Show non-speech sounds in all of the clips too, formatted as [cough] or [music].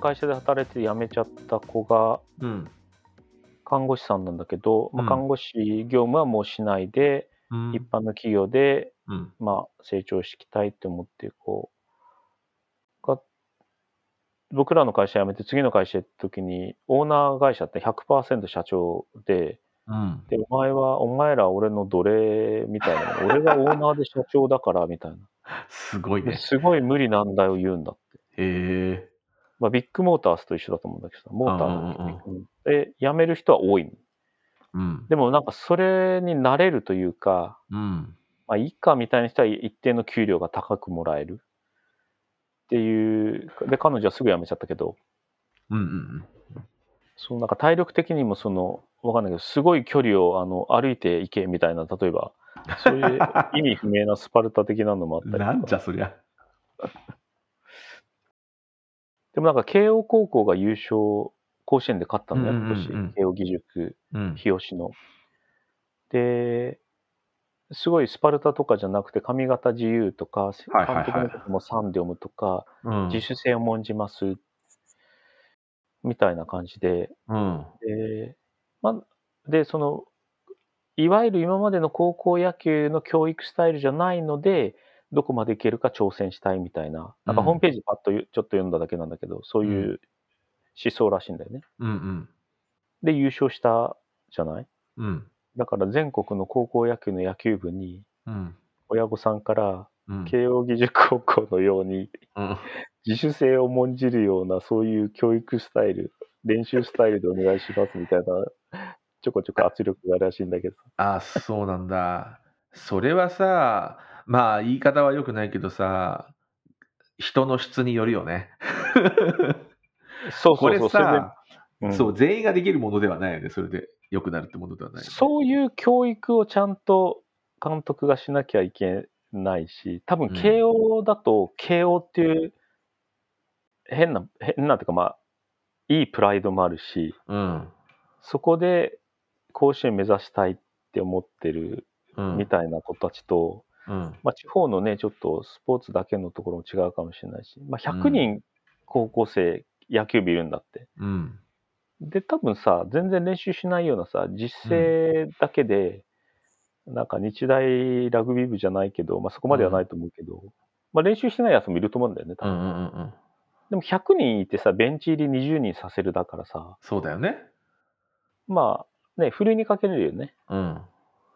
会社で働いて辞めちゃった子がうん。看護師さんなんだけど、まあ、うん看護師業務はもうしないで、うん一般の企業で、うん。まあ、成長していきたいって思ってこうが僕らの会社辞めて次の会社行った時にオーナー会社って100%社長でうん。でお前はお前ら俺の奴隷みたいな俺がオーナーで社長だからみたいな [laughs] すごいね。ですごい無理難題を言うんだって、へえ。まあ、ビッグモーターズと一緒だと思うんだけどさモーターうんうんうんのうんで辞める人は多いのうん。でもなんかそれに慣れるというかうん。まあいいかみたいな人は一定の給料が高くもらえるっていうで彼女はすぐ辞めちゃったけどうんうんそのなんか体力的にもそのわかんないけどすごい距離をあの歩いて行けみたいな例えばそういう意味不明なスパルタ的なのもあったうん。り [laughs] なんじゃそりゃ。でもなんか慶応高校が優勝甲子園で勝ったんうんうん今年慶応義塾うん。日吉のですごいスパルタとかじゃなくて髪型自由とか監督の時もサンデオムとかうん。自主性を重んじますみたいな感じでうん。で,、まあ、でそのいわゆる今までの高校野球の教育スタイルじゃないのでどこまでいけるか挑戦したいみたいななんかうんホームページパッとちょっと読んだだけなんだけどそういう思想らしいんだよね。うんうん。で優勝したじゃない？うん。だから全国の高校野球の野球部にうん。親御さんからうん。慶応義塾高校のようにうん。自主性を重んじるようなそういう教育スタイル練習スタイルでお願いしますみたいなちょこちょこ圧力があるらしいんだけどあ、そうなんだ。それはさ、まあ言い方は良くないけどさ、人の質によるよね。そうそうそうそれでさ、うんそう、全員ができるものではないよね。それで良くなるってものではないよね。そういう教育をちゃんと監督がしなきゃいけないし多分うん慶応だと慶応っていう変な変なっていうかまあいいプライドもあるしうん。そこで甲子園目指したいって思ってるうん。みたいな子たちと、うん。まあ、地方のねちょっとスポーツだけのところも違うかもしれないし、まあ、100人高校生野球部いるんだって。うん。で多分さ全然練習しないようなさ実践だけで、なんか日大ラグビー部じゃないけど、まあ、そこまではないと思うけど、まあ、練習してないやつもいると思うんだよね多分うんうんうんうん。でも100人いてさベンチ入り20人させるだからさそうだよね。まあねふるいにかけれるよねうん。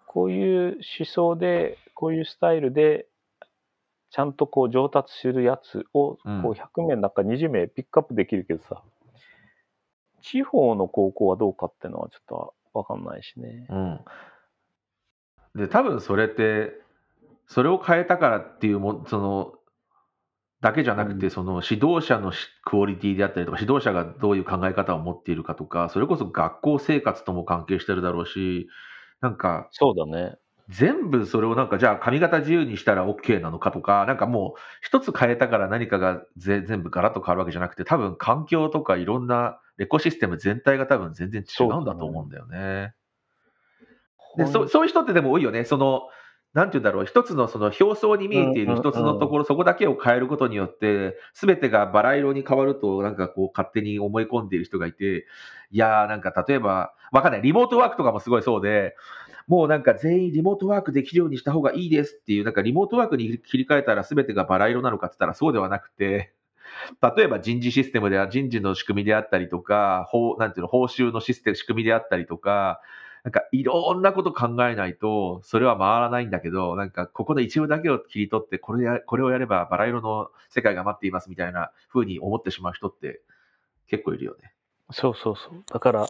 こういう思想でこういうスタイルでちゃんとこう上達するやつをうんこう100名の中20名ピックアップできるけどさ、地方の高校はどうかっていうのはちょっとわかんないしね。うん。で、多分それって、それを変えたからっていうも、その、だけじゃなくて、うんその指導者のしクオリティであったりとか、指導者がどういう考え方を持っているかとか、それこそ学校生活とも関係してるだろうし、なんか、そうだね。全部それをなんか、じゃあ髪型自由にしたら OK なのかとか、なんかもう、一つ変えたから何かがぜ全部ガラッと変わるわけじゃなくて、多分環境とかいろんなエコシステム全体が多分全然違うんだと思うんだよね。でそそういう人ってでも多いよね。その、なんて言うんだろう、一つのその表層に見えている一つのところ、そこだけを変えることによって、すべてがバラ色に変わると、なんかこう、勝手に思い込んでいる人がいて、いやー、なんか例えば、わかんない、リモートワークとかもすごいそうで、もうなんか全員リモートワークできるようにした方がいいですっていう、なんかリモートワークに切り替えたらすべてがバラ色なのかって言ったらそうではなくて、例えば人事システムでは人事の仕組みであったりとか、法なんていうの報酬のシステム、仕組みであったりとか、なんかいろんなこと考えないと、それは回らないんだけど、なんかここの一部だけを切り取って、これやこれをやればバラ色の世界が待っていますみたいな風に思ってしまう人って結構いるよね。そうそうそう。だから、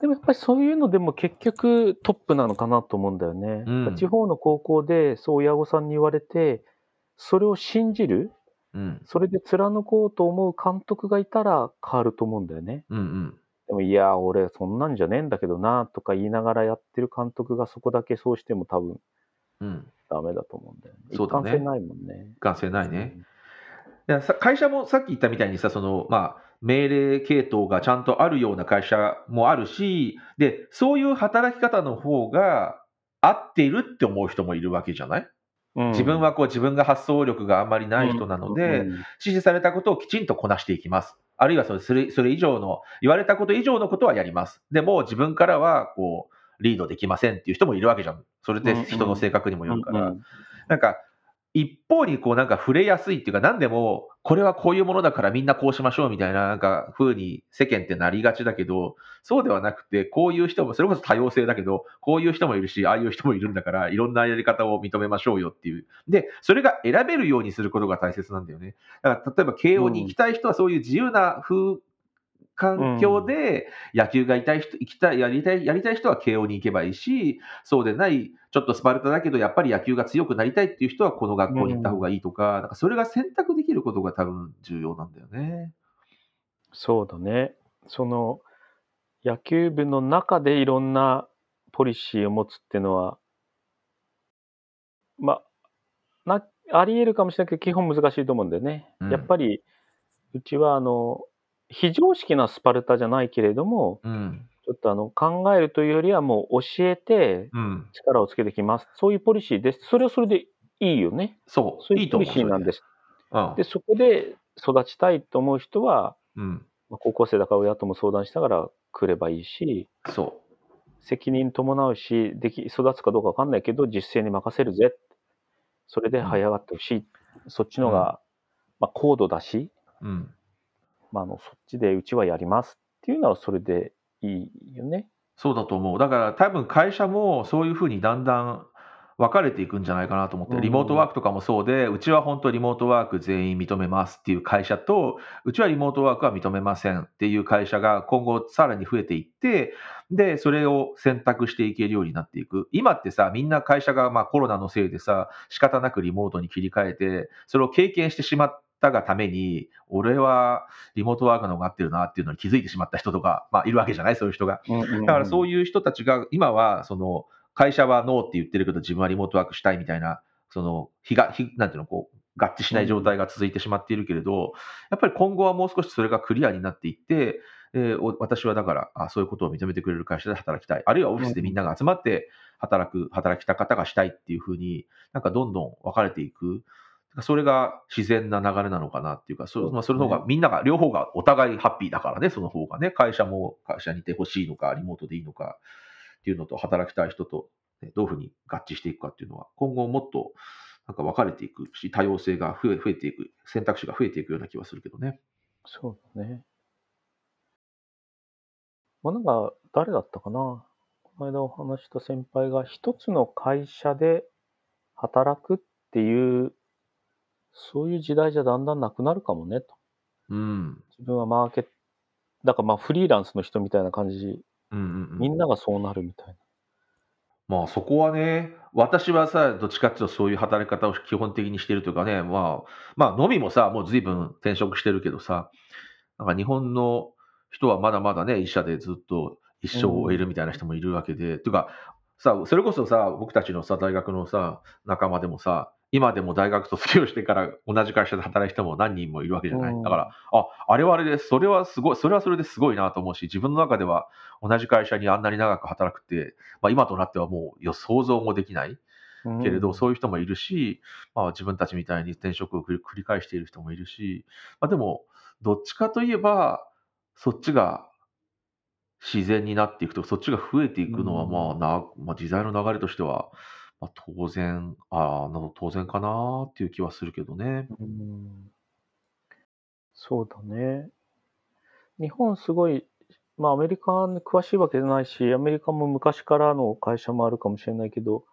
でもやっぱりそういうのでも結局トップなのかなと思うんだよね。うん地方の高校でそう親御さんに言われて、それを信じる、うん。それで貫こうと思う監督がいたら変わると思うんだよね。うんうん。でも、いや、俺そんなんじゃねえんだけどな、とか言いながらやってる監督がそこだけそうしても多分うん。ダメだと思うんだよね。そうだね一貫性ないもんね。一貫性ないね。いやさ会社もさっき言ったみたいにさ、その、まあ、命令系統がちゃんとあるような会社もあるし、で、そういう働き方の方が合っているって思う人もいるわけじゃない？うん自分はこう自分が発想力があんまりない人なので、指示されたことをきちんとこなしていきます。あるいはそれそれそれ以上の、言われたこと以上のことはやります。でも自分からはこうリードできませんっていう人もいるわけじゃん。それって人の性格にもよるから。うんなんか、一方にこうなんか触れやすいっていうか、何でも、これはこういうものだからみんなこうしましょうみたいな、なんか風に世間ってなりがちだけど、そうではなくて、こういう人も、それこそ多様性だけど、こういう人もいるし、ああいう人もいるんだから、いろんなやり方を認めましょうよっていう。で、それが選べるようにすることが大切なんだよね。だから、例えば慶応に行きたい人はそういう自由な風環境で野球がいたい人、行きたい、やりたい、やりたい人は慶応に行けばいいし、そうでない、ちょっとスパルタだけど、やっぱり野球が強くなりたいっていう人はこの学校に行った方がいいとか、なんかそれが選択できることが多分重要なんだよね。そうだね。その野球部の中でいろんなポリシーを持つっていうのは、まあ、なあり得るかもしれないけど、基本難しいと思うんだよね。うんやっぱり、うちはあの非常識なスパルタじゃないけれども、うん。ちょっとあの考えるというよりは、もう教えてうん。力をつけてきます。そういうポリシーです。それはそれでいいよね。そう。そういうポリ。シーなんです。うん。で、そこで育ちたいと思う人は、うん。まあ高校生だから親とも相談しながら来ればいいし、そ責任伴うし、でき育つかどうかわかんないけど、実践に任せるぜ。それで這い上がってほしい。そっちのが、まあ、高度だし、う。うん。まあ、あのそっちでうちはやりますっていうのはそれでいいよね。そうだと思う。だから多分会社もそういうふうにだんだん分かれていくんじゃないかなと思って、うんリモートワークとかもそうで、うちは本当リモートワーク全員認めますっていう会社と、うちはリモートワークは認めませんっていう会社が今後さらに増えていって、で、それを選択していけるようになっていく。今ってさ、みんな会社がまあコロナのせいでさ、仕方なくリモートに切り替えて、それを経験してしまったがために、俺はリモートワークの方が合ってるなっていうのに気づいてしまった人とか、まあいるわけじゃない？そういう人が。だからそういいう人たちが、今は、その、会社はノーって言ってるけど、自分はリモートワークしたいみたいな、その、日が、日、なんていうの、こう、合致しない状態が続いてしまっているけれど、やっぱり今後はもう少しそれがクリアになっていって、えーお私はだからあ、そういうことを認めてくれる会社で働きたい。あるいはオフィスでみんなが集まって働く、働きた方がしたいっていうふうに、なんかどんどん分かれていく。それが自然な流れなのかなっていうか、そ,、まあ、それの方が、みんなが、両方がお互いハッピーだからね、その方がね、会社も会社にいてほしいのか、リモートでいいのかっていうのと、働きたい人と、ね、どういうふうに合致していくかっていうのは、今後もっとなんか分かれていくし、多様性が増え増えていく、選択肢が増えていくような気はするけどね。そうだね。まあ、なんか、誰だったかな。この間お話した先輩が、一つの会社で働くっていう、そういう時代じゃだんだんなくなるかもね、と。うん。自分はマーケット、だからまあフリーランスの人みたいな感じ、うんうんうんみんながそうなるみたいな。まあそこはね、私はさ、どっちかっていうとそういう働き方を基本的にしてるというかね、まあ、まあ、のみもさ、もう随分転職してるけどさ、なんか日本の人はまだまだね、医者でずっと一生を終えるみたいな人もいるわけで、というか、さ、それこそさ、僕たちのさ、大学のさ、仲間でもさ、今でも大学卒業してから同じ会社で働いた人も何人もいるわけじゃない。うん。だから、あ、あれはあれで、それはすごい、それはそれですごいなと思うし、自分の中では同じ会社にあんなに長く働くって、まあ今となってはもうよ想像もできないけれど、そういう人もいるし、まあ自分たちみたいに転職を繰り返している人もいるし、まあでも、どっちかといえば、そっちが自然になっていくと、そっちが増えていくのは、うん。まあな、まあ時代の流れとしては、まあ当然、ああ、な当然かなっていう気はするけどね。うんそうだね。日本すごい、まあアメリカに詳しいわけじゃないし、アメリカも昔からの会社もあるかもしれないけど、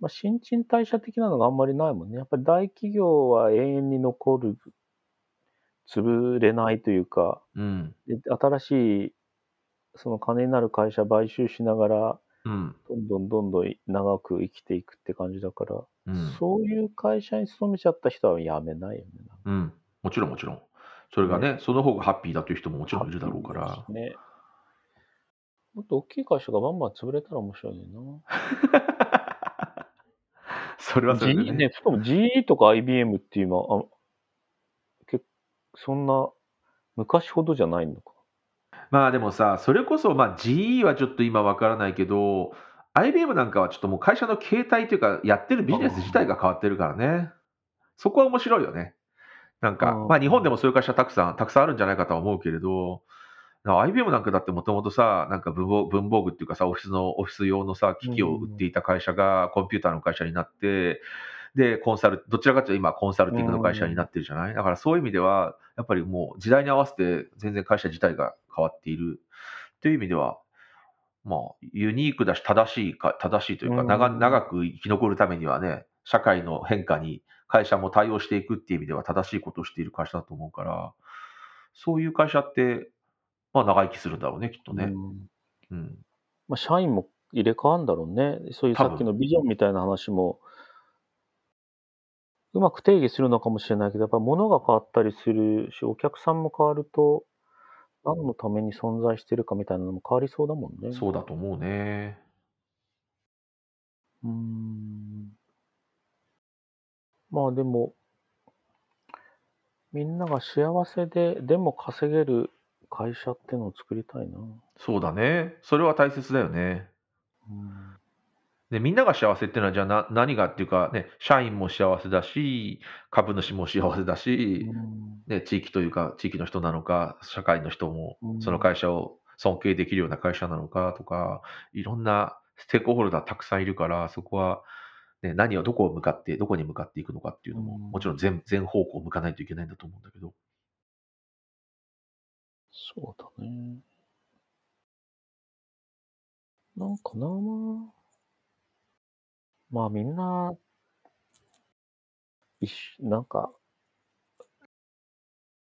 まあ新陳代謝的なのがあんまりないもんね。やっぱり大企業は永遠に残る、潰れないというか、うん。で新しい、その金になる会社買収しながら、うん。どんどんどんどん長く生きていくって感じだから、うん。そういう会社に勤めちゃった人は辞めないよね。うん。もちろんもちろん。それがね、その方がハッピーだという人ももちろんいるだろうから。ね。もっと大きい会社がバンバン潰れたら面白いねんな。[laughs] それはそれで GE ね。ね、しかも GE とか IBM って今、あけそんな昔ほどじゃないのか。まあでもさ、それこそ、まあ GE はちょっと今わからないけど、IBM なんかはちょっともう会社の形態というか、やってるビジネス自体が変わってるからね。そこは面白いよね。なんか、うんまあ日本でもそういう会社たくさん、たくさんあるんじゃないかとは思うけれど、IBM なんかだってもともとさ、なんか文房文房具っていうかさ、オフィスの、オフィス用のさ、機器を売っていた会社がコンピューターの会社になって、で、コンサル、どちらかというと今コンサルティングの会社になってるじゃない、だからそういう意味では、やっぱりもう時代に合わせて全然会社自体が変わっているという意味では、まあ、ユニークだし正しいか、正しいというか、うん長長く生き残るためにはね、社会の変化に会社も対応していくっていう意味では正しいことをしている会社だと思うから、そういう会社って、まあ長生きするんだろうね、きっとね。うんうん。まあ、社員も入れ替わるんだろうね。そういうさっきのビジョンみたいな話も、うまく定義するのかもしれないけど、やっぱ物が変わったりするし、お客さんも変わると、何のために存在してるかみたいなのも変わりそうだもんね。そうだと思うね。うーん。まあでも、みんなが幸せで、でも稼げる会社ってのを作りたいな。そうだね。それは大切だよね。うんで、みんなが幸せっていうのは、じゃあな何がっていうか、ね、社員も幸せだし、株主も幸せだし、うんね、地域というか、地域の人なのか、社会の人もうんその会社を尊敬できるような会社なのかとか、いろんなステークホルダーたくさんいるから、そこは、ね、何をどこを向かって、どこに向かっていくのかっていうのも、うんもちろん全全方向向かないといけないんだと思うんだけど。そうだね。なんかなまあみんな、一緒なんか、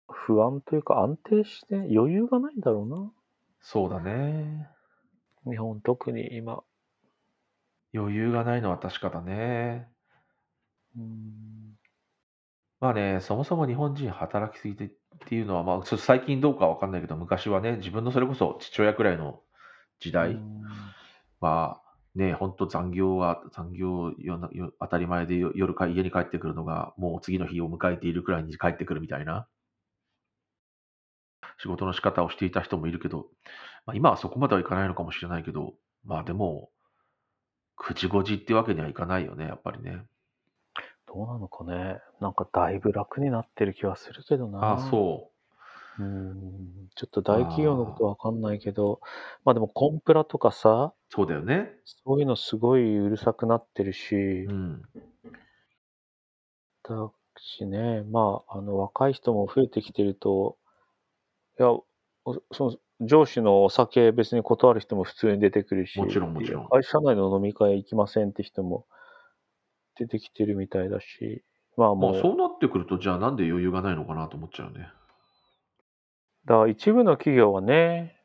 不安というか安定して余裕がないんだろそうだね。うな。日本特に今。余裕がないのは確かだね。うんまあね、そもそも日本人働きすぎてっていうのは、まあ、ちょっと最近どうかわかんないけど、昔はね、自分のそれこそ父親くらいの時代、うんまあね、本当残業は、残業よなよ当たり前でよ夜か家に帰ってくるのが、もう次の日を迎えているくらいに帰ってくるみたいな、仕事の仕方をしていた人もいるけど、まあ、今はそこまではいかないのかもしれないけど、まあでも、9時5時ってわけにはいかないよね、やっぱりね。どうなのかね。なんかだいぶ楽になってる気はするけどな。ああ、そう。うん。ちょっと大企業のことわかんないけど、まあでもコンプラとかさ、そうだよね。そういうのすごいうるさくなってるしう、ん。だしね、まあ、あの、若い人も増えてきてると、いや、おその上司のお酒別に断る人も普通に出てくるし、もちろんもちろん会社内の飲み会行きませんって人も出てきてるみたいだし、まあまもう、あそうなってくると、じゃあなんで余裕がないのかなと思っちゃうね。だから一部の企業はね、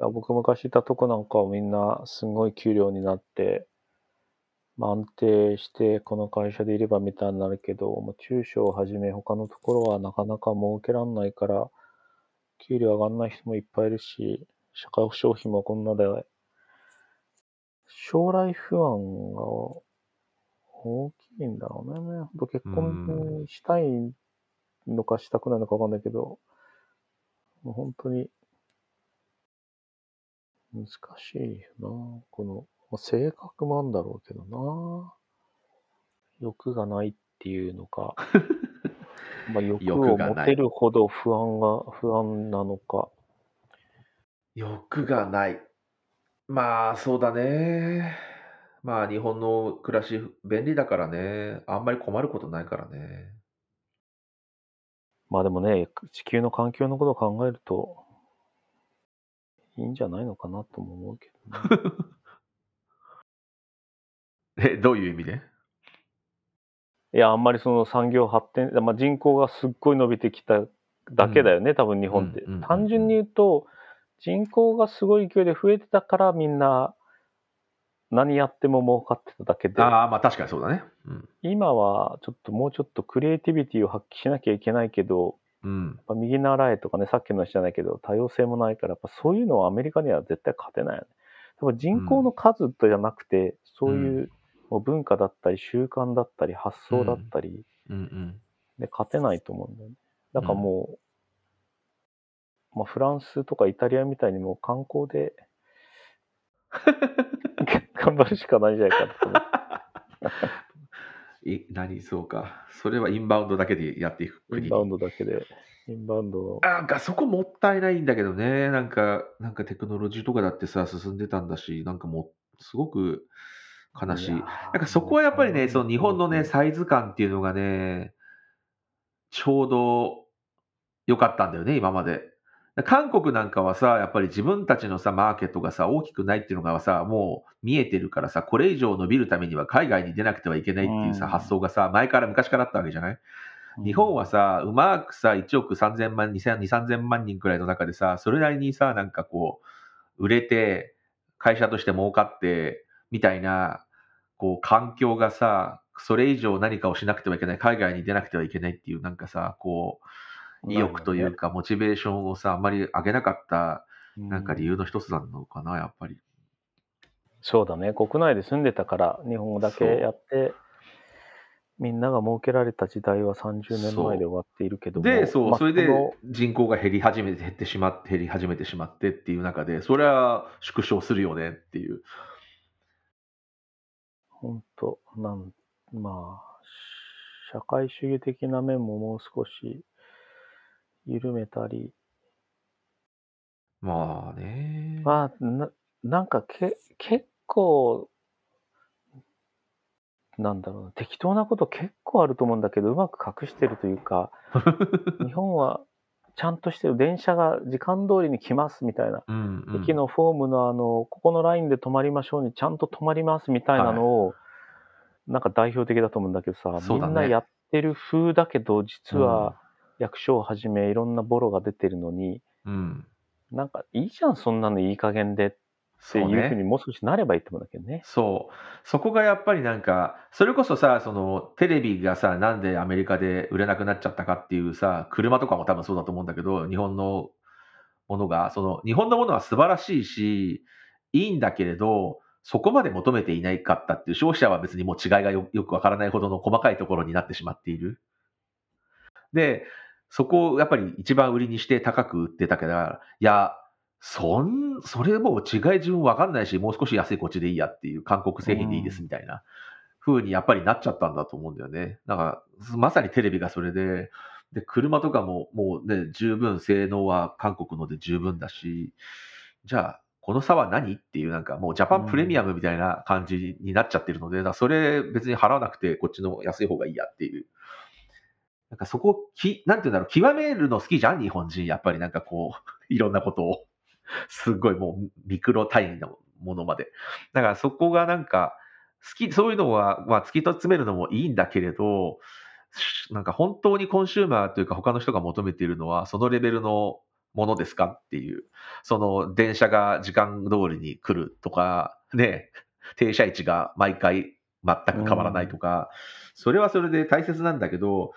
僕昔いたとこなんかはみんなすごい給料になって、まあ、安定してこの会社でいればみたいになるけど、もう中小をはじめ他のところはなかなか儲けらんないから、給料上がんない人もいっぱいいるし、社会保障費もこんなで、将来不安が大きいんだろうね。結婚したいのかしたくないのかわかんないけど、もう本当に難しいよな。この、まあ性格もあんだろうけどな。欲がないっていうのか、[laughs] まあ欲を持てるほど不安が、不安なのか。欲がない。まあ、そうだね。まあ、日本の暮らし、便利だからね。あんまり困ることないからね。まあでもね、地球の環境のことを考えると、いいんじゃないのかなとも思うけどね。[laughs] え、どういう意味で？いや、あんまりその産業発展、まあ、人口がすっごい伸びてきただけだよね、多分日本ってうんうんうんうん。単純に言うと、人口がすごい勢いで増えてたからみんな何やっても儲かってただけで、ああ、まあ確かにそうだね。うん。今はちょっともうちょっとクリエイティビティを発揮しなきゃいけないけど、うん。まあ、右習えとかね、さっきの話じゃないけど、多様性もないから、やっぱそういうのはアメリカには絶対勝てないよね。多分人口の数とじゃなくて、そういうもう文化だったり習慣だったり発想だったり、うんうん。で勝てないと思うんだよね。だからもう、まあフランスとかイタリアみたいにもう観光で [laughs] 頑張るしかないんじゃないかと思う。[laughs] い何？そうか。それはインバウンドだけでやっていくインバウンドだけで、インバウンドの。なんかそこもったいないんだけどね。なんか、なんかテクノロジーとかだってさ、進んでたんだし、なんかもう、すごく悲しい。なんかそこはやっぱりね、その日本のね、サイズ感っていうのがね、ちょうど良かったんだよね、今まで。韓国なんかはさ、やっぱり自分たちのさ、マーケットがさ、大きくないっていうのがさ、もう見えてるからさ、これ以上伸びるためには海外に出なくてはいけないっていうさ、うん。発想がさ、前から昔からあったわけじゃない？日本はさ、うまくさ、1億3000万、2000、3000万人くらいの中でさ、それなりにさ、なんかこう、売れて、会社として儲かって、みたいな、こう、環境がさ、それ以上何かをしなくてはいけない、海外に出なくてはいけないっていう、なんかさ、こう、意欲というか、モチベーションをさ、あんまり上げなかった、なんか理由の一つなのかな、やっぱり。そうだね、国内で住んでたから、日本語だけやって、みんなが設けられた時代は30年前で終わっているけども、で、そう、まあそれでこ人口が減り始めて、減ってしまって、減り始めてしまってっていう中で、それは縮小するよねっていう。の本当なん、まあ、社会主義的な面ももう少し緩めたり、まあね。まあ、ななんかけ結構、なんだろうな、適当なこと結構あると思うんだけど、うまく隠してるというか、[laughs] 日本はちゃんとしてる、電車が時間通りに来ますみたいな、うんうん。駅のフォームのあの、ここのラインで止まりましょうにちゃんと止まりますみたいなのを、なんか代表的だと思うんだけどさ、ね。みんなやってる風だけど、実は役所をはじめいろんなボロが出てるのに、うん。なんかいいじゃん、そんなのいい加減でってそういうふうにね。もう少しなればいいと思うんだけどね。そう。そこがやっぱりなんか、それこそさ、その、テレビがさ、なんでアメリカで売れなくなっちゃったかっていうさ、車とかも多分そうだと思うんだけど、日本のものが、その、日本のものは素晴らしいし、いいんだけれど、そこまで求めていないかったっていう、消費者は別にもう違いがよよくわからないほどの細かいところになってしまっている。で、そこをやっぱり一番売りにして高く売ってたから、いや、そん、それもう違い自分わかんないし、もう少し安いこっちでいいやっていう、韓国製品でいいですみたいな風にやっぱりなっちゃったんだと思うんだよね。だから、まさにテレビがそれで、で、車とかももうね、十分性能は韓国ので十分だし、じゃあ、この差は何っていう、なんかもうジャパンプレミアムみたいな感じになっちゃってるので、だからそれ別に払わなくて、こっちの安い方がいいやっていう。なんかそこき、なんていうんだろう、極めるの好きじゃん、日本人。やっぱりなんかこう、[laughs] いろんなことを。すっごいもうミクロ単位のものまで。だからそこがなんか、好き、そういうのは、まあ突き詰めるのもいいんだけれど、なんか本当にコンシューマーというか他の人が求めているのは、そのレベルのものですか？っていう。その電車が時間通りに来るとか、ね、停車位置が毎回全く変わらないとか、それはそれで大切なんだけど、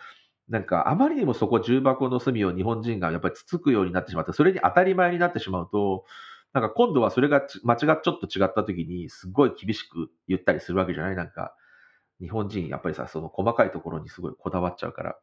なんかあまりにもそこ重箱の隅を日本人がやっぱりつつくようになってしまって、それに当たり前になってしまうと、なんか今度はそれがち間違っちょっと違った時にすごい厳しく言ったりするわけじゃない？なんか、日本人やっぱりさ、その細かいところにすごいこだわっちゃうから、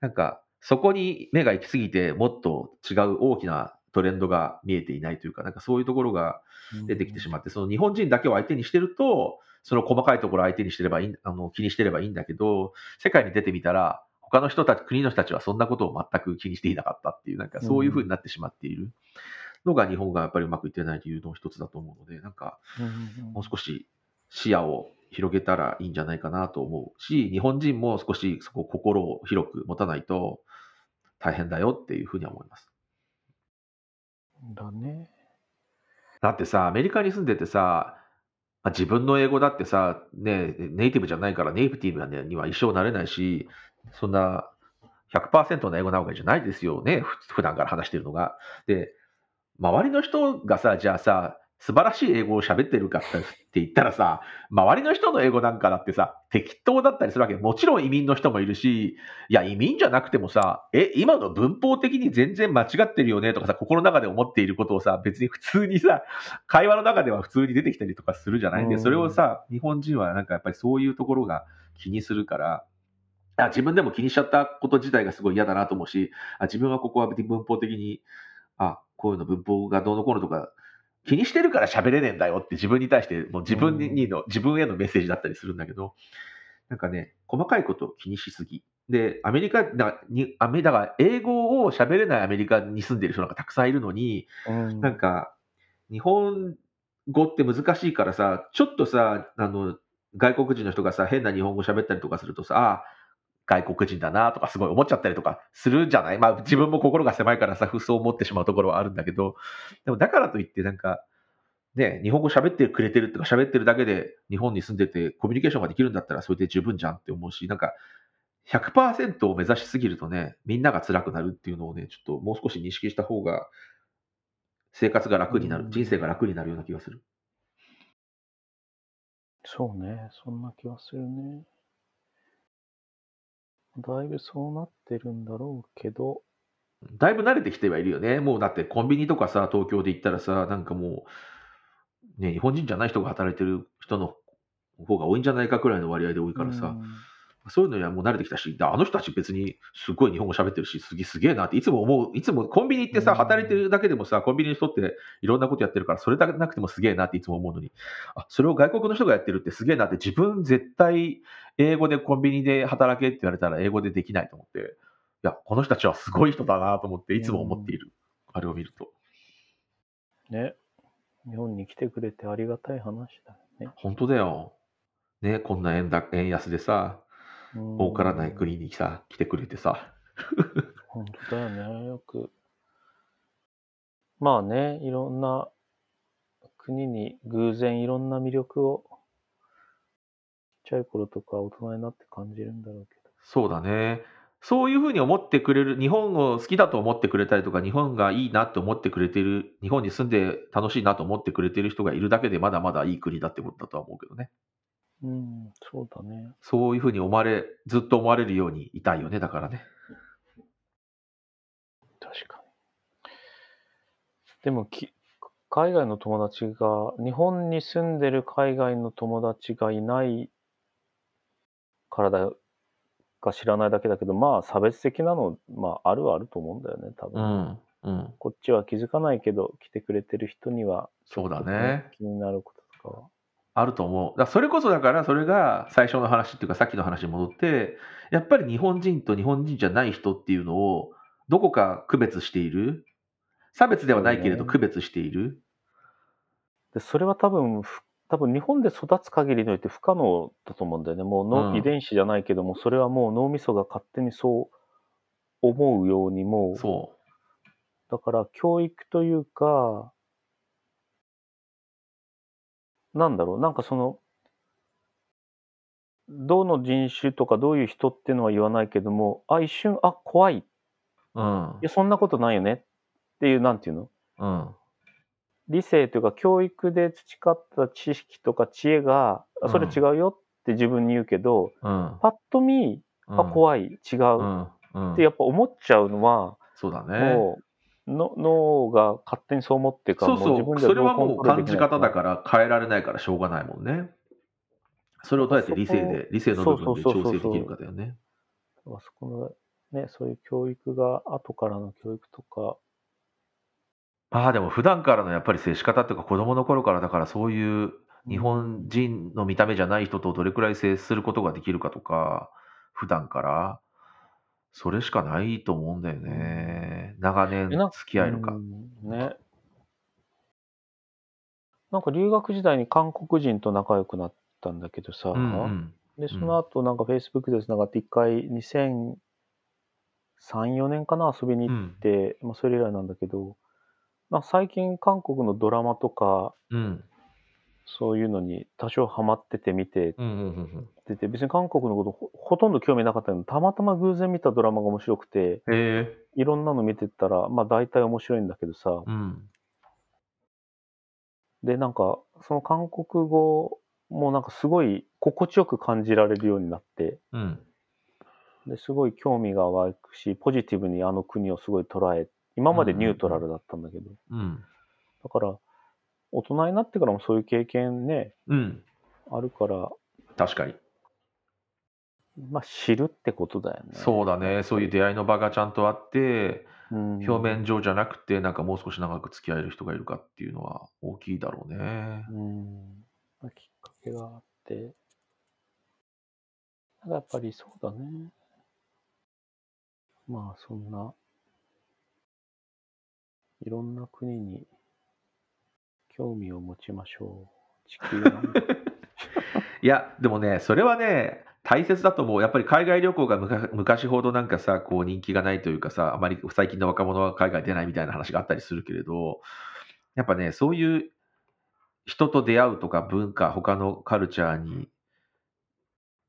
なんかそこに目が行き過ぎてもっと違う大きなトレンドが見えていないというか、なんかそういうところが出てきてしまって、その日本人だけを相手にしてると、その細かいところを相手にしてればいい、あの気にしてればいいんだけど、世界に出てみたら、他の人たち、国の人たちはそんなことを全く気にしていなかったっていう、なんかそういう風になってしまっているのが日本がやっぱりうまくいってない理由の一つだと思うので、なんかもう少し視野を広げたらいいんじゃないかなと思うし、日本人も少しそこ心を広く持たないと大変だよっていうふうには思います。だね。だってさ、アメリカに住んでてさ、まあ自分の英語だってさ、ね、ネイティブじゃないからネイティブには一生なれないし、そんな100%の英語なわけじゃないですよね、普段から話してるのが。で、周りの人がさ、じゃあさ、素晴らしい英語を喋ってるかって言ったらさ、周りの人の英語なんかだってさ、適当だったりするわけ。もちろん移民の人もいるし、いや、移民じゃなくてもさ、え、今の文法的に全然間違ってるよねとかさ、心の中で思っていることをさ、別に普通にさ、会話の中では普通に出てきたりとかするじゃないで、それをさ、日本人はなんかやっぱりそういうところが気にするから、あ自分でも気にしちゃったこと自体がすごい嫌だなと思うし、あ自分はここは文法的に、あ、こういうの文法がどうのこうのとか、気にしてるから喋れねえんだよって自分に対して、もう自分にの、自分へのメッセージだったりするんだけど、なんかね、細かいことを気にしすぎ。で、アメリカ、だにアメだから英語を喋れないアメリカに住んでる人なんかたくさんいるのに、うんなんか、日本語って難しいからさ、ちょっとさ、あの、外国人の人がさ、変な日本語喋ったりとかするとさ、ああ、外国人だなとかすごい思っちゃったりとかするじゃない？まあ自分も心が狭いからさ、そう思ってしまうところはあるんだけど、でもだからといってなんか、ね、日本語喋ってくれてるとか喋ってるだけで日本に住んでてコミュニケーションができるんだったらそれで十分じゃんって思うし、なんか100%を目指しすぎるとね、みんなが辛くなるっていうのをね、ちょっともう少し認識した方が生活が楽になる、うん人生が楽になるような気がする。そうね、そんな気はするね。だいぶそうなってるんだろうけど、だいぶ慣れてきてはいるよね。もうだってコンビニとかさ、東京で行ったらさ、なんかもう、ね、日本人じゃない人が働いてる人の方が多いんじゃないかくらいの割合で多いからさ、うんそういうのにはもう慣れてきたし、であの人たち別にすごい日本語喋ってるし、すげすげえなっていつも思う、いつもコンビニ行ってさ、うん働いてるだけでもさ、コンビニの人っていろんなことやってるから、それだけなくてもすげえなっていつも思うのに、あ、それを外国の人がやってるってすげえなって、自分絶対英語でコンビニで働けって言われたら英語でできないと思って、いや、この人たちはすごい人だなと思っていつも思っている。あれを見ると。ね、日本に来てくれてありがたい話だよね。本当だよ。ね、こんな円だ円安でさ、うん儲からない国にさ、来てくれてさ。本当だよね、よく。まあね、いろんな国に偶然いろんな魅力を、ちっちゃい頃とか大人になって感じるんだろうけど。そうだね。そういうふうに思ってくれる、日本を好きだと思ってくれたりとか、日本がいいなって思ってくれてる、日本に住んで楽しいなと思ってくれてる人がいるだけで、まだまだいい国だってことだとは思うけどね。うん、そうだね。そういうふうに思われ、ずっと思われるようにいたいよね、だからね。確かに。でもき、海外の友達が、日本に住んでる海外の友達がいないからだか知らないだけだけど、まあ差別的なの、まああるはあると思うんだよね、多分。うん。うん。こっちは気づかないけど、来てくれてる人には、そうだね。気になることとかは。あると思う。だそれこそだから、それが最初の話っていうか、さっきの話に戻って、やっぱり日本人と日本人じゃない人っていうのを、どこか区別している？差別ではないけれど、区別している？で、それは多分、ふ多分日本で育つ限りにおいて不可能だと思うんだよね。もうの、うん遺伝子じゃないけども、それはもう脳みそが勝手にそう思うようにもう、そだから教育というか、なんだろう、なんかその、どの人種とかどういう人っていうのは言わないけども、あ、一瞬、あ、怖い。いううん。や、そんなことないよねっていう、なんていうの？うん。理性というか教育で培った知識とか知恵が、あそれ違うよって自分に言うけど、うん。パッと見、あ、怖い、違う。うんうん。ってやっぱ思っちゃうのは、そうだね。もうの脳が勝手にそう思ってるから、そうそう。も自分でそれはもう感じ方だから変えられないからしょうがないもんね。それをどうやって理性で、理性の部分で調整できるかだよね。あそこのね、そういう教育が、後からの教育とか、ああ、でも普段からのやっぱり接し方っていうか子供の頃からだからそういう日本人の見た目じゃない人とどれくらい接することができるかとか、普段から、それしかないと思うんだよね。長年えなん付き合えるか。うんね。なんか留学時代に韓国人と仲良くなったんだけどさ、うんうん。で、その後なんか Facebook で繋がって一回2003、4年かな遊びに行って、まあそれ以来なんだけど、なんか最近韓国のドラマとか、うん。そういうのに多少ハマってて見てうんうんうんてて、別に韓国のことほほとんど興味なかったのに、たまたま偶然見たドラマが面白くて。いろんなの見てたら、まあ大体面白いんだけどさ、うん。で、なんか、その韓国語もなんかすごい心地よく感じられるようになって、うん。ですごい興味が湧くし、ポジティブにあの国をすごい捉え、今までニュートラルだったんだけど、うん。だから、大人になってからもそういう経験ね、うん。あるから、確かに。まあ知るってことだよね。そうだね。そういう出会いの場がちゃんとあって、うん。表面上じゃなくて、なんかもう少し長く付き合える人がいるかっていうのは大きいだろうね。うん。まあきっかけがあって、ただやっぱりそうだね。まあそんな、いろんな国に興味を持ちましょう。地球。[laughs] いや、でもね、それはね、大切だと思う。やっぱり海外旅行が昔ほどなんかさ、こう人気がないというかさ、あまり最近の若者は海外出ないみたいな話があったりするけれど、やっぱね、そういう人と出会うとか文化、他のカルチャーに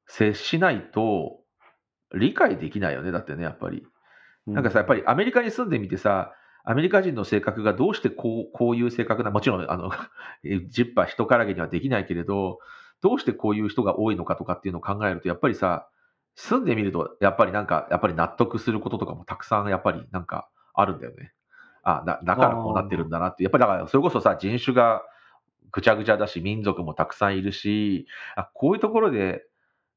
接しないと理解できないよね。だってね、やっぱり。なんかさ、やっぱりアメリカに住んでみてさ、アメリカ人の性格がどうしてこうこういう性格な、もちろん、あの、[laughs] ジッパー人からげにはできないけれど、どうしてこういう人が多いのかとかっていうのを考えると、やっぱりさ、住んでみると、やっぱりなんか、やっぱり納得することとかもたくさんやっぱりなんかあるんだよね。あ、だだからこうなってるんだなって。やっぱりだから、それこそさ、人種がぐちゃぐちゃだし、民族もたくさんいるし、あこういうところで、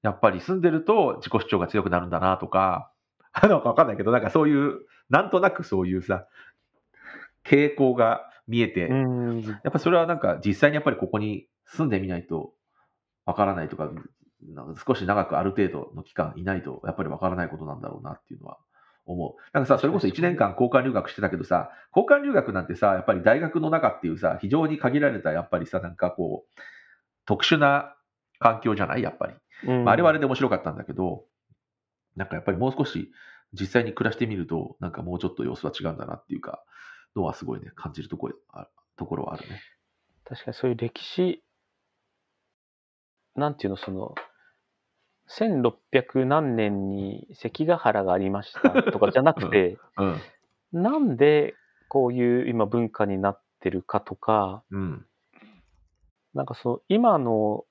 やっぱり住んでると自己主張が強くなるんだなとか、なんかわかんないけど、なんかそういう、なんとなくそういうさ、傾向が見えて、うん。やっぱそれはなんか実際にやっぱりここに住んでみないとわからないとか、なんか少し長くある程度の期間いないとやっぱりわからないことなんだろうなっていうのは思う。なんかさ、それこそ1年間交換留学してたけどさ、交換留学なんてさ、やっぱり大学の中っていうさ、非常に限られたやっぱりさ、なんかこう、特殊な環境じゃない？やっぱり。うんまあ、あれはあれで面白かったんだけど、なんかやっぱりもう少し実際に暮らしてみると、なんかもうちょっと様子は違うんだなっていうか、のはすごいね、感じるところあところはあるね。確かにそういう歴史、なんていうの、その、1600何年に関ヶ原がありましたとかじゃなくて、[laughs] うん。なんでこういう今文化になってるかとか、うん。なんかそう、今の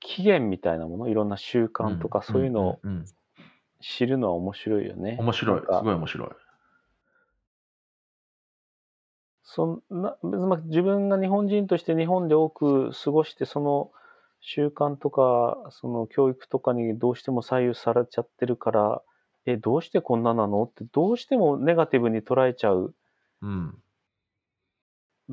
起源みたいなもの、いろんな習慣とかそういうのをうんうんうん知るのは面白いよね。面白い。すごい面白い。そんなまあ自分が日本人として日本で多く過ごして、その習慣とか、その教育とかにどうしても左右されちゃってるから、え、どうしてこんななの？って、どうしてもネガティブに捉えちゃううん。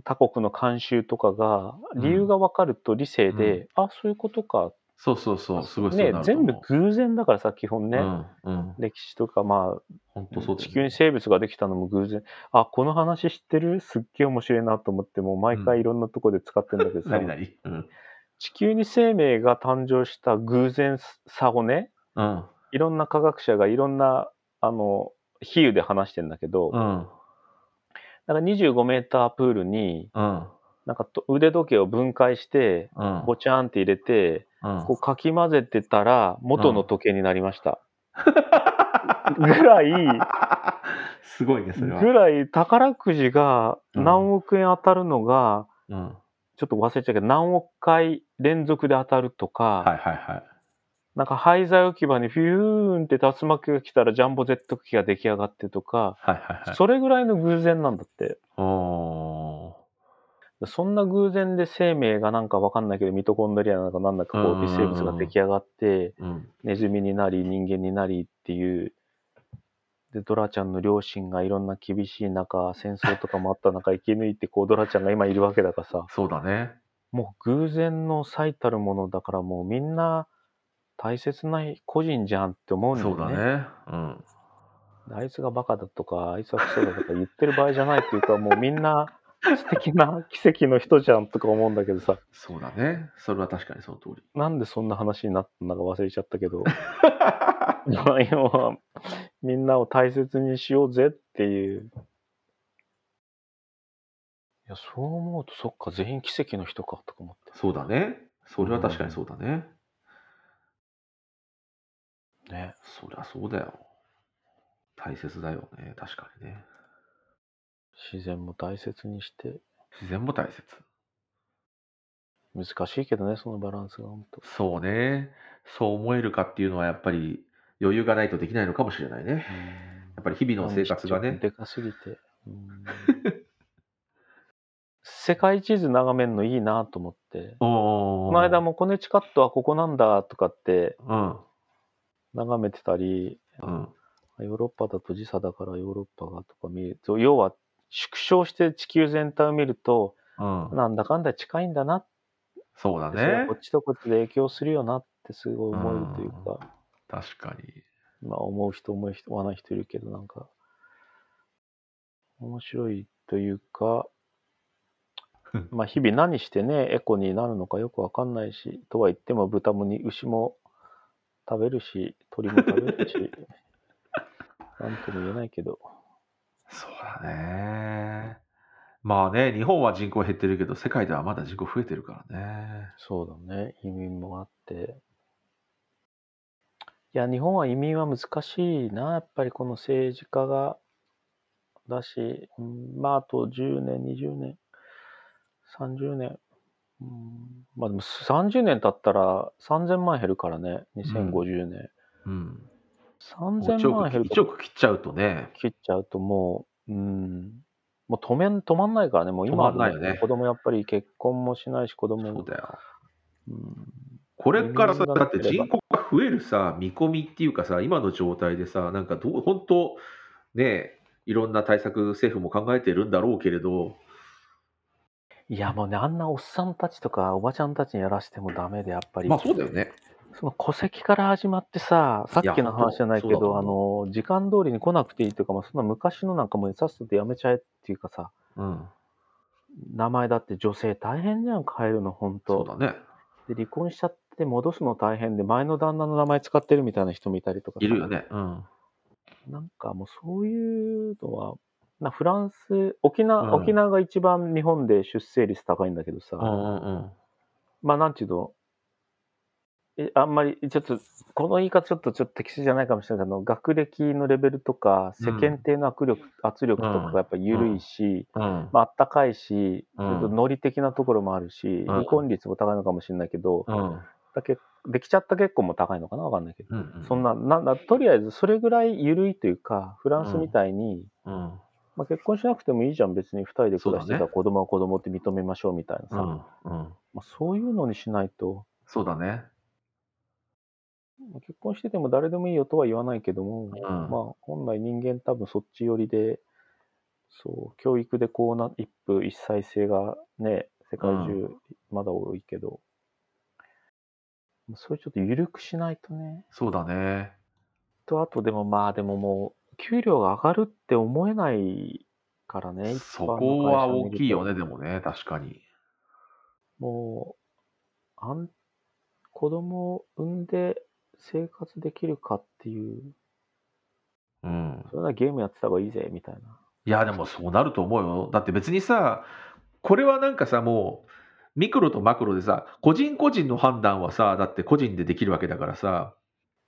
他国の慣習とかが、理由が分かると理性で、あ、そういうことか。そうそうそう。すごいそうねなると全部思偶然だからさ、基本う。ね。うん。うん。歴史とか、まあ、本当そうだ地球に生物ができたのも偶然。あ、この話知ってる？すっげえ面白いなと思って、もう毎回いろんなとこで使ってるんだけどさ、何々うん。地球に生命が誕生した偶然さをね、うん。いろんな科学者がいろんな、あの、比喩で話してんだけど、うん。なんか25メータープールに、うん。なんかと腕時計を分解して、うん。ごちゃんって入れて、うんこうかき混ぜてたら元の時計になりました。[laughs] ぐらい、すごいね、それは。ぐらい宝くじが何億円当たるのが、うん。ちょっと忘れちゃうけど、何億回連続で当たるとか、はいはいはい。なんか廃材置き場にフューンって竜巻が来たらジャンボジェット機が出来上がってとか、はいはいはい。それぐらいの偶然なんだって。おそんな偶然で生命がなんかわかんないけど、ミトコンドリアなんかなんだかこう微生物が出来上がって、ーうん。ネズミになり人間になりっていう。で、ドラちゃんの両親がいろんな厳しい中、戦争とかもあった中 [laughs] 生き抜いて、こうドラちゃんが今いるわけだからさ、そうだね。もう偶然の最たるものだからもうみんな大切な個人じゃんって思うんだよね。そうだね。うん。あいつがバカだとか、あいつはクソだとか言ってる場合じゃないっていうか、もうみんな [laughs] 素敵な奇跡の人じゃんとか思うんだけどさ、そうだね。それは確かにその通り。なんでそんな話になったのか忘れちゃったけど、まあ要はみんなを大切にしようぜっていう。いや、そう思うと、そっか、全員奇跡の人かとか思って。そうだね。それは確かにそうだね。ね。そりゃそうだよ。大切だよね。確かにね。自然も大切にして、自然も大切。難しいけどね、そのバランスが本当。そうね。そう思えるかっていうのはやっぱり余裕がないとできないのかもしれないね。やっぱり日々の生活がね。でかすぎて。うん [laughs] 世界地図眺めるのいいなと思って。おこの間。もコネチカットはここなんだとかってうん。眺めてたり、うん。ヨーロッパだと時差だからヨーロッパがとか見ると、要は縮小して地球全体を見ると、うん。なんだかんだ近いんだなそうだねこ。っちとこっちで影響するよなってすごい思えるというか、確かに。まあ思う人思う人、思わない人いるけど、なんか、面白いというか、まあ日々何してね、エコになるのかよくわかんないし、とは言っても豚もに牛も食べるし、鳥も食べるし、[laughs] なんとも言えないけど。そうだね。まあね、日本は人口減ってるけど、世界ではまだ人口増えてるからね。そうだね。移民もあって。いや、日本は移民は難しいな。やっぱりこの政治家が、だし、うん、まああと10年、20年、30年。うん、まあでも30年経ったら3000万減るからね、2050年。うん、うん3000万減る。1億切っちゃうとね。切っちゃうともう、うん。もう止めん、止まんないからね。もう今、ね、子供やっぱり結婚もしないし、子供そうだよ。うん、これからさ、だって人口が増えるさ、見込みっていうかさ、今の状態でさ、なんかどう、本当、ねいろんな対策、政府も考えてるんだろうけれど、いやもうね、あんなおっさんたちとかおばちゃんたちにやらせてもダメで、やっぱり。まあそうだよね。その戸籍から始まってさ、さっきの話じゃないけいやど、あ本の、時間通りに来なくていいというか、まあ、そんな昔のなんかもうさっさとやめちゃえっていうかさ、うん。名前だって女性大変じゃん、変えるの、本当そうだね。で、離婚しちゃって戻すの大変で、前の旦那の名前使ってるみたいな人もいたりとかさいるよね。うん。なんかもうそういうのは、なフランス、沖縄、うん沖縄が一番日本で出生率高いんだけどさ、うんうんうん。まあなんていうの、えあんまり、ちょっと、この言い方ちょっとちょっと適切じゃないかもしれないけど、学歴のレベルとか、世間体の圧力、圧力とかがやっぱ緩いし、うん。まああったかいし、ちうんょっとノリ的なところもあるし、ん離婚率も高いのかもしれないけど、うん。だけできちゃった結婚も高いのかなわかんないけど、うん。そんな、なんだ、とりあえずそれぐらい緩いというか、フランスみたいに、うん。まあ、結婚しなくてもいいじゃん、別に二人で暮らしてたら子供は子供って認めましょうみたいなさ、うん。うん。まあ、そういうのにしないと、そうだね。まあ結婚してても誰でもいいよとは言わないけども、んまあ本来人間多分そっち寄りで、そう、教育でこうな、一夫一妻制がね、世界中まだ多いけど、それちょっと緩くしないとね。そうだね。と、あとでもまあでももう、給料が上がるって思えないからね、一そ般のこは大きいよね、でもね、確かに。もう、あん、子供を産んで生活できるかっていう、うん。それならゲームやってた方がいいぜ、みたいな。いや、でもそうなると思うよ。だって別にさ、これはなんかさ、もう、ミクロとマクロでさ、個人個人の判断はさ、だって個人でできるわけだからさ、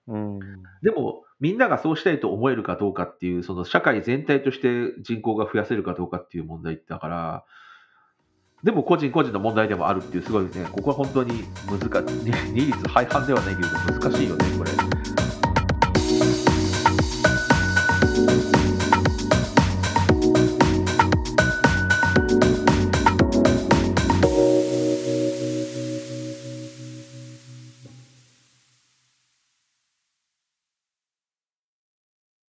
うん。でも、みんながそうしたいと思えるかどうかっていう、その社会全体として人口が増やせるかどうかっていう問題だから、でも個人個人の問題でもあるっていう、すごいね、ここは本当に難しい、[laughs] 二律背反ではないけど難しいよね、これ。